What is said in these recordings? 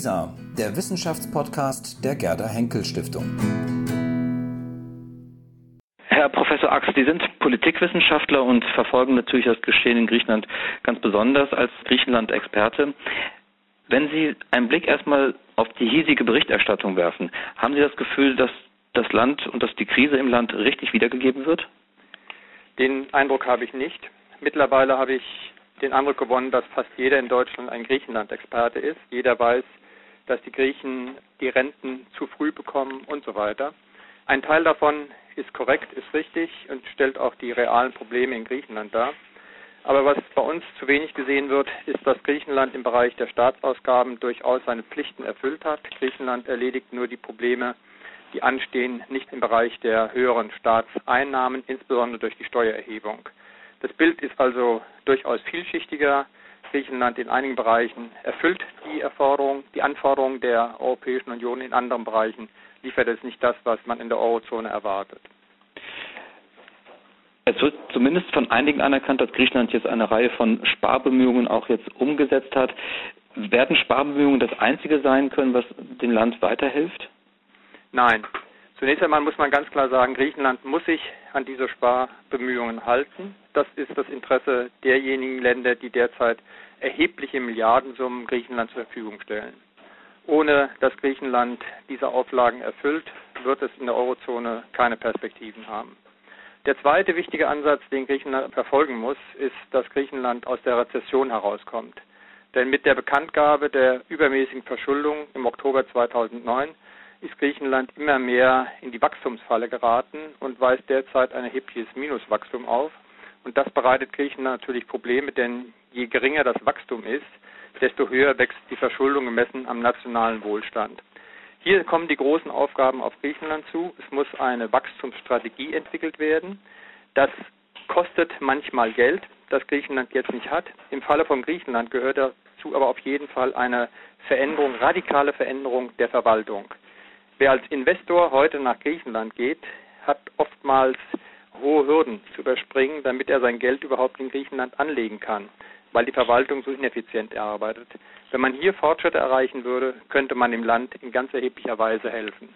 WISA, der Wissenschaftspodcast der Gerda Henkel Stiftung. Herr Professor Ax, Sie sind Politikwissenschaftler und verfolgen natürlich das Geschehen in Griechenland ganz besonders als Griechenland-Experte. Wenn Sie einen Blick erstmal auf die hiesige Berichterstattung werfen, haben Sie das Gefühl, dass das Land und dass die Krise im Land richtig wiedergegeben wird? Den Eindruck habe ich nicht. Mittlerweile habe ich den Eindruck gewonnen, dass fast jeder in Deutschland ein Griechenland-Experte ist. Jeder weiß, dass die Griechen die Renten zu früh bekommen und so weiter. Ein Teil davon ist korrekt, ist richtig und stellt auch die realen Probleme in Griechenland dar. Aber was bei uns zu wenig gesehen wird, ist, dass Griechenland im Bereich der Staatsausgaben durchaus seine Pflichten erfüllt hat. Griechenland erledigt nur die Probleme, die anstehen, nicht im Bereich der höheren Staatseinnahmen, insbesondere durch die Steuererhebung. Das Bild ist also durchaus vielschichtiger. Griechenland in einigen Bereichen erfüllt die die Anforderungen der Europäischen Union, in anderen Bereichen liefert es nicht das, was man in der Eurozone erwartet. Es wird zumindest von einigen anerkannt, dass Griechenland jetzt eine Reihe von Sparbemühungen auch jetzt umgesetzt hat. Werden Sparbemühungen das einzige sein können, was dem Land weiterhilft? Nein. Zunächst einmal muss man ganz klar sagen, Griechenland muss sich an diese Sparbemühungen halten. Das ist das Interesse derjenigen Länder, die derzeit erhebliche Milliardensummen Griechenland zur Verfügung stellen. Ohne dass Griechenland diese Auflagen erfüllt, wird es in der Eurozone keine Perspektiven haben. Der zweite wichtige Ansatz, den Griechenland verfolgen muss, ist, dass Griechenland aus der Rezession herauskommt. Denn mit der Bekanntgabe der übermäßigen Verschuldung im Oktober 2009 ist Griechenland immer mehr in die Wachstumsfalle geraten und weist derzeit ein erhebliches Minuswachstum auf. Und das bereitet Griechenland natürlich Probleme, denn je geringer das Wachstum ist, desto höher wächst die Verschuldung gemessen am nationalen Wohlstand. Hier kommen die großen Aufgaben auf Griechenland zu. Es muss eine Wachstumsstrategie entwickelt werden. Das kostet manchmal Geld, das Griechenland jetzt nicht hat. Im Falle von Griechenland gehört dazu aber auf jeden Fall eine Veränderung, radikale Veränderung der Verwaltung. Wer als Investor heute nach Griechenland geht, hat oftmals hohe Hürden zu überspringen, damit er sein Geld überhaupt in Griechenland anlegen kann weil die Verwaltung so ineffizient arbeitet. Wenn man hier Fortschritte erreichen würde, könnte man dem Land in ganz erheblicher Weise helfen.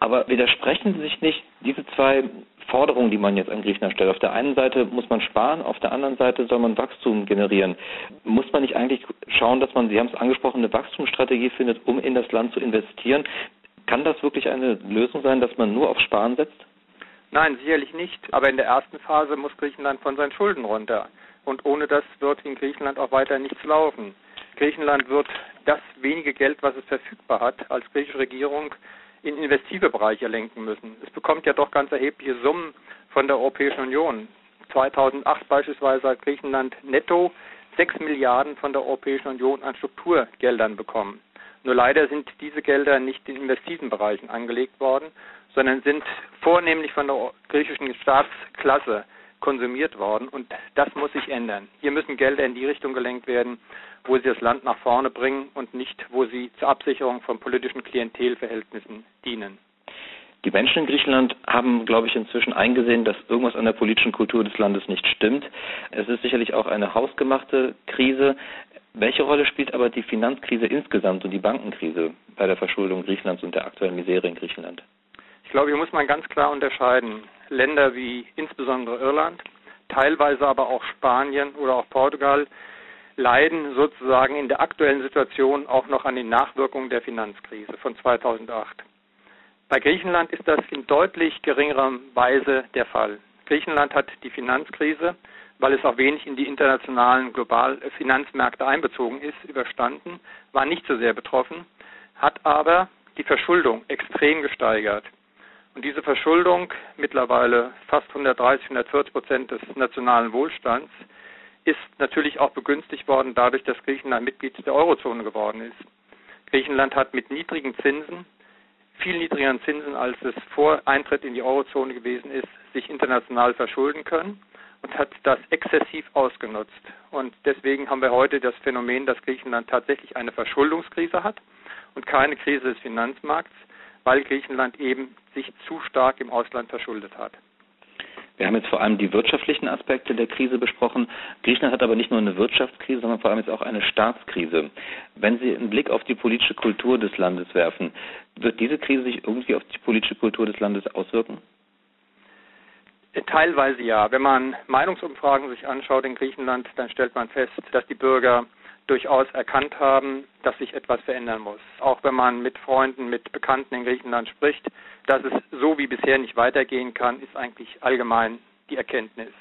Aber widersprechen Sie sich nicht diese zwei Forderungen, die man jetzt an Griechenland stellt? Auf der einen Seite muss man sparen, auf der anderen Seite soll man Wachstum generieren. Muss man nicht eigentlich schauen, dass man, Sie haben es angesprochen, eine Wachstumsstrategie findet, um in das Land zu investieren? Kann das wirklich eine Lösung sein, dass man nur auf Sparen setzt? Nein, sicherlich nicht. Aber in der ersten Phase muss Griechenland von seinen Schulden runter und ohne das wird in Griechenland auch weiter nichts laufen. Griechenland wird das wenige Geld, was es verfügbar hat, als griechische Regierung in investive Bereiche lenken müssen. Es bekommt ja doch ganz erhebliche Summen von der Europäischen Union. 2008 beispielsweise hat Griechenland netto 6 Milliarden von der Europäischen Union an Strukturgeldern bekommen. Nur leider sind diese Gelder nicht in investiven Bereichen angelegt worden, sondern sind vornehmlich von der griechischen Staatsklasse konsumiert worden und das muss sich ändern. Hier müssen Gelder in die Richtung gelenkt werden, wo sie das Land nach vorne bringen und nicht, wo sie zur Absicherung von politischen Klientelverhältnissen dienen. Die Menschen in Griechenland haben, glaube ich, inzwischen eingesehen, dass irgendwas an der politischen Kultur des Landes nicht stimmt. Es ist sicherlich auch eine hausgemachte Krise. Welche Rolle spielt aber die Finanzkrise insgesamt und die Bankenkrise bei der Verschuldung Griechenlands und der aktuellen Misere in Griechenland? Ich glaube, hier muss man ganz klar unterscheiden. Länder wie insbesondere Irland, teilweise aber auch Spanien oder auch Portugal leiden sozusagen in der aktuellen Situation auch noch an den Nachwirkungen der Finanzkrise von 2008. Bei Griechenland ist das in deutlich geringerer Weise der Fall. Griechenland hat die Finanzkrise, weil es auch wenig in die internationalen globalen Finanzmärkte einbezogen ist, überstanden, war nicht so sehr betroffen, hat aber die Verschuldung extrem gesteigert. Und diese Verschuldung, mittlerweile fast 130, 140 Prozent des nationalen Wohlstands, ist natürlich auch begünstigt worden dadurch, dass Griechenland Mitglied der Eurozone geworden ist. Griechenland hat mit niedrigen Zinsen, viel niedrigeren Zinsen als es vor Eintritt in die Eurozone gewesen ist, sich international verschulden können und hat das exzessiv ausgenutzt. Und deswegen haben wir heute das Phänomen, dass Griechenland tatsächlich eine Verschuldungskrise hat und keine Krise des Finanzmarkts weil Griechenland eben sich zu stark im Ausland verschuldet hat. Wir haben jetzt vor allem die wirtschaftlichen Aspekte der Krise besprochen. Griechenland hat aber nicht nur eine Wirtschaftskrise, sondern vor allem jetzt auch eine Staatskrise. Wenn Sie einen Blick auf die politische Kultur des Landes werfen, wird diese Krise sich irgendwie auf die politische Kultur des Landes auswirken? Teilweise ja. Wenn man Meinungsumfragen sich anschaut in Griechenland, dann stellt man fest, dass die Bürger durchaus erkannt haben, dass sich etwas verändern muss. Auch wenn man mit Freunden, mit Bekannten in Griechenland spricht, dass es so wie bisher nicht weitergehen kann, ist eigentlich allgemein die Erkenntnis.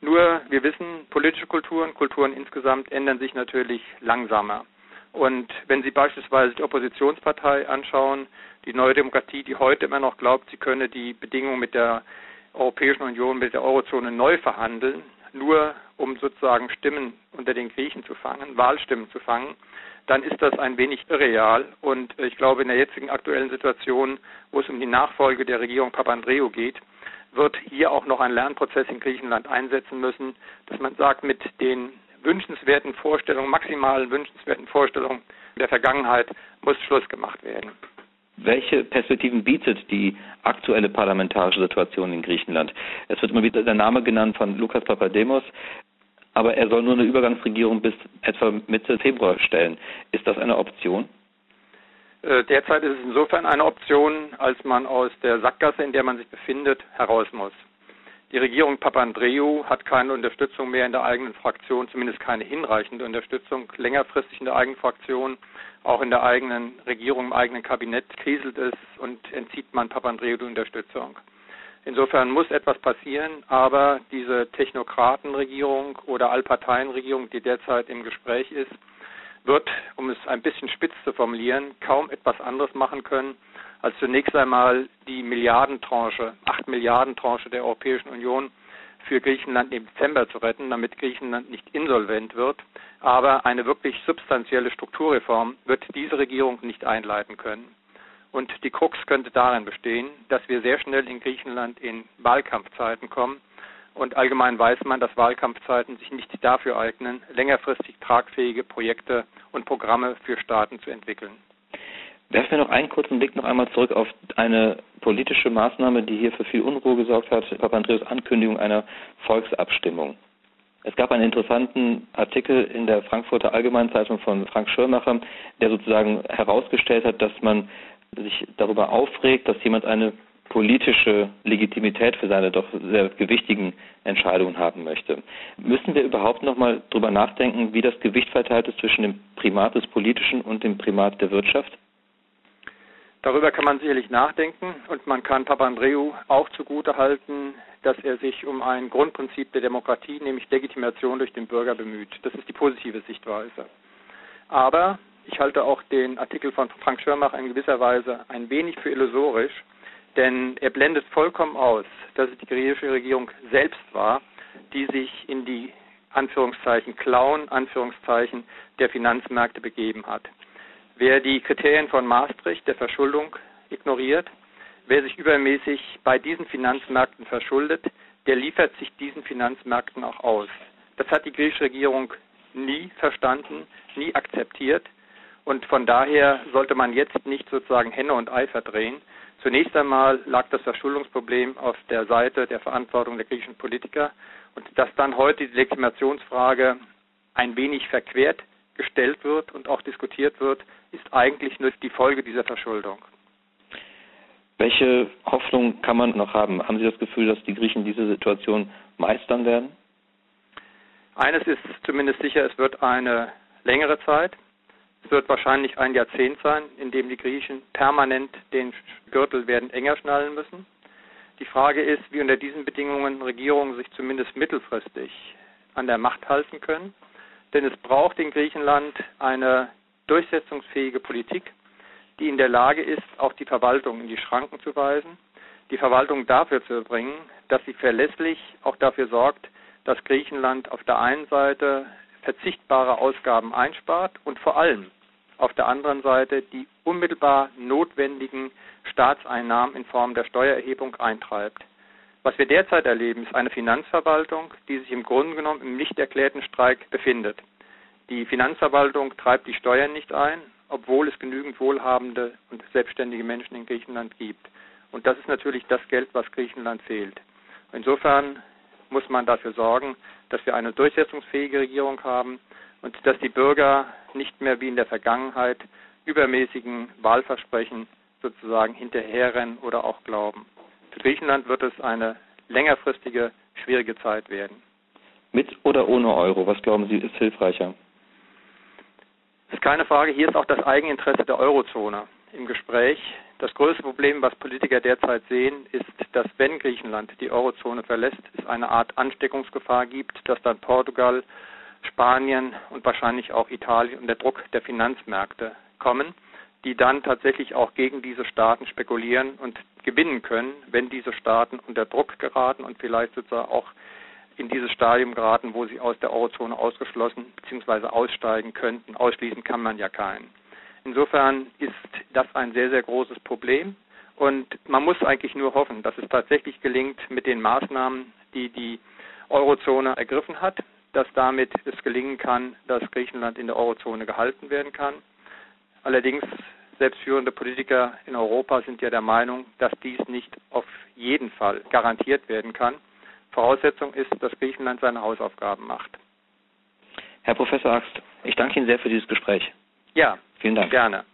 Nur wir wissen, politische Kulturen, Kulturen insgesamt ändern sich natürlich langsamer. Und wenn Sie beispielsweise die Oppositionspartei anschauen, die Neue Demokratie, die heute immer noch glaubt, sie könne die Bedingungen mit der Europäischen Union, mit der Eurozone neu verhandeln, nur um sozusagen Stimmen unter den Griechen zu fangen, Wahlstimmen zu fangen, dann ist das ein wenig irreal. Und ich glaube, in der jetzigen aktuellen Situation, wo es um die Nachfolge der Regierung Papandreou geht, wird hier auch noch ein Lernprozess in Griechenland einsetzen müssen, dass man sagt, mit den wünschenswerten Vorstellungen, maximalen wünschenswerten Vorstellungen der Vergangenheit muss Schluss gemacht werden. Welche Perspektiven bietet die aktuelle parlamentarische Situation in Griechenland? Es wird immer wieder der Name genannt von Lukas Papademos, aber er soll nur eine Übergangsregierung bis etwa Mitte Februar stellen. Ist das eine Option? Äh, derzeit ist es insofern eine Option, als man aus der Sackgasse, in der man sich befindet, heraus muss. Die Regierung Papandreou hat keine Unterstützung mehr in der eigenen Fraktion, zumindest keine hinreichende Unterstützung längerfristig in der eigenen Fraktion. Auch in der eigenen Regierung, im eigenen Kabinett kriselt es und entzieht man Papandreou die Unterstützung. Insofern muss etwas passieren, aber diese Technokratenregierung oder Allparteienregierung, die derzeit im Gespräch ist, wird, um es ein bisschen spitz zu formulieren, kaum etwas anderes machen können, als zunächst einmal die Milliardentranche, 8 Milliarden Tranche der Europäischen Union für Griechenland im Dezember zu retten, damit Griechenland nicht insolvent wird. Aber eine wirklich substanzielle Strukturreform wird diese Regierung nicht einleiten können. Und die Krux könnte darin bestehen, dass wir sehr schnell in Griechenland in Wahlkampfzeiten kommen. Und allgemein weiß man, dass Wahlkampfzeiten sich nicht dafür eignen, längerfristig tragfähige Projekte und Programme für Staaten zu entwickeln. Werfen wir noch einen kurzen Blick noch einmal zurück auf eine politische Maßnahme, die hier für viel Unruhe gesorgt hat, Papandreous Ankündigung einer Volksabstimmung. Es gab einen interessanten Artikel in der Frankfurter Allgemeinen Zeitung von Frank Schirmacher, der sozusagen herausgestellt hat, dass man sich darüber aufregt, dass jemand eine politische Legitimität für seine doch sehr gewichtigen Entscheidungen haben möchte. Müssen wir überhaupt noch mal darüber nachdenken, wie das Gewicht verteilt ist zwischen dem Primat des Politischen und dem Primat der Wirtschaft? Darüber kann man sicherlich nachdenken und man kann Papandreou auch zugute halten, dass er sich um ein Grundprinzip der Demokratie, nämlich Legitimation durch den Bürger bemüht. Das ist die positive Sichtweise. Aber ich halte auch den Artikel von Frank Schirmach in gewisser Weise ein wenig für illusorisch, denn er blendet vollkommen aus, dass es die griechische Regierung selbst war, die sich in die Anführungszeichen Klauen, Anführungszeichen der Finanzmärkte begeben hat. Wer die Kriterien von Maastricht der Verschuldung ignoriert, wer sich übermäßig bei diesen Finanzmärkten verschuldet, der liefert sich diesen Finanzmärkten auch aus. Das hat die griechische Regierung nie verstanden, nie akzeptiert. Und von daher sollte man jetzt nicht sozusagen Henne und Ei verdrehen. Zunächst einmal lag das Verschuldungsproblem auf der Seite der Verantwortung der griechischen Politiker. Und dass dann heute die Legitimationsfrage ein wenig verquert gestellt wird und auch diskutiert wird, ist eigentlich nur die Folge dieser Verschuldung. Welche Hoffnung kann man noch haben? Haben Sie das Gefühl, dass die Griechen diese Situation meistern werden? Eines ist zumindest sicher, es wird eine längere Zeit. Es wird wahrscheinlich ein Jahrzehnt sein, in dem die Griechen permanent den Gürtel werden enger schnallen müssen. Die Frage ist, wie unter diesen Bedingungen Regierungen sich zumindest mittelfristig an der Macht halten können. Denn es braucht in Griechenland eine durchsetzungsfähige Politik, die in der Lage ist, auch die Verwaltung in die Schranken zu weisen, die Verwaltung dafür zu bringen, dass sie verlässlich auch dafür sorgt, dass Griechenland auf der einen Seite verzichtbare Ausgaben einspart und vor allem auf der anderen Seite die unmittelbar notwendigen Staatseinnahmen in Form der Steuererhebung eintreibt. Was wir derzeit erleben, ist eine Finanzverwaltung, die sich im Grunde genommen im nicht erklärten Streik befindet. Die Finanzverwaltung treibt die Steuern nicht ein, obwohl es genügend wohlhabende und selbstständige Menschen in Griechenland gibt. Und das ist natürlich das Geld, was Griechenland fehlt. Insofern muss man dafür sorgen, dass wir eine durchsetzungsfähige Regierung haben und dass die Bürger nicht mehr wie in der Vergangenheit übermäßigen Wahlversprechen sozusagen hinterherrennen oder auch glauben. Für Griechenland wird es eine längerfristige, schwierige Zeit werden. Mit oder ohne Euro, was glauben Sie ist hilfreicher? Das ist keine Frage. Hier ist auch das Eigeninteresse der Eurozone im Gespräch. Das größte Problem, was Politiker derzeit sehen, ist, dass wenn Griechenland die Eurozone verlässt, es eine Art Ansteckungsgefahr gibt, dass dann Portugal, Spanien und wahrscheinlich auch Italien unter Druck der Finanzmärkte kommen, die dann tatsächlich auch gegen diese Staaten spekulieren und gewinnen können, wenn diese Staaten unter Druck geraten und vielleicht sozusagen auch in dieses Stadium geraten, wo sie aus der Eurozone ausgeschlossen bzw. aussteigen könnten. Ausschließen kann man ja keinen. Insofern ist das ein sehr, sehr großes Problem. Und man muss eigentlich nur hoffen, dass es tatsächlich gelingt mit den Maßnahmen, die die Eurozone ergriffen hat, dass damit es gelingen kann, dass Griechenland in der Eurozone gehalten werden kann. Allerdings selbstführende Politiker in Europa sind ja der Meinung, dass dies nicht auf jeden Fall garantiert werden kann. Voraussetzung ist, dass Griechenland seine Hausaufgaben macht. Herr Professor Axt, ich danke Ihnen sehr für dieses Gespräch. Ja, vielen Dank. Gerne.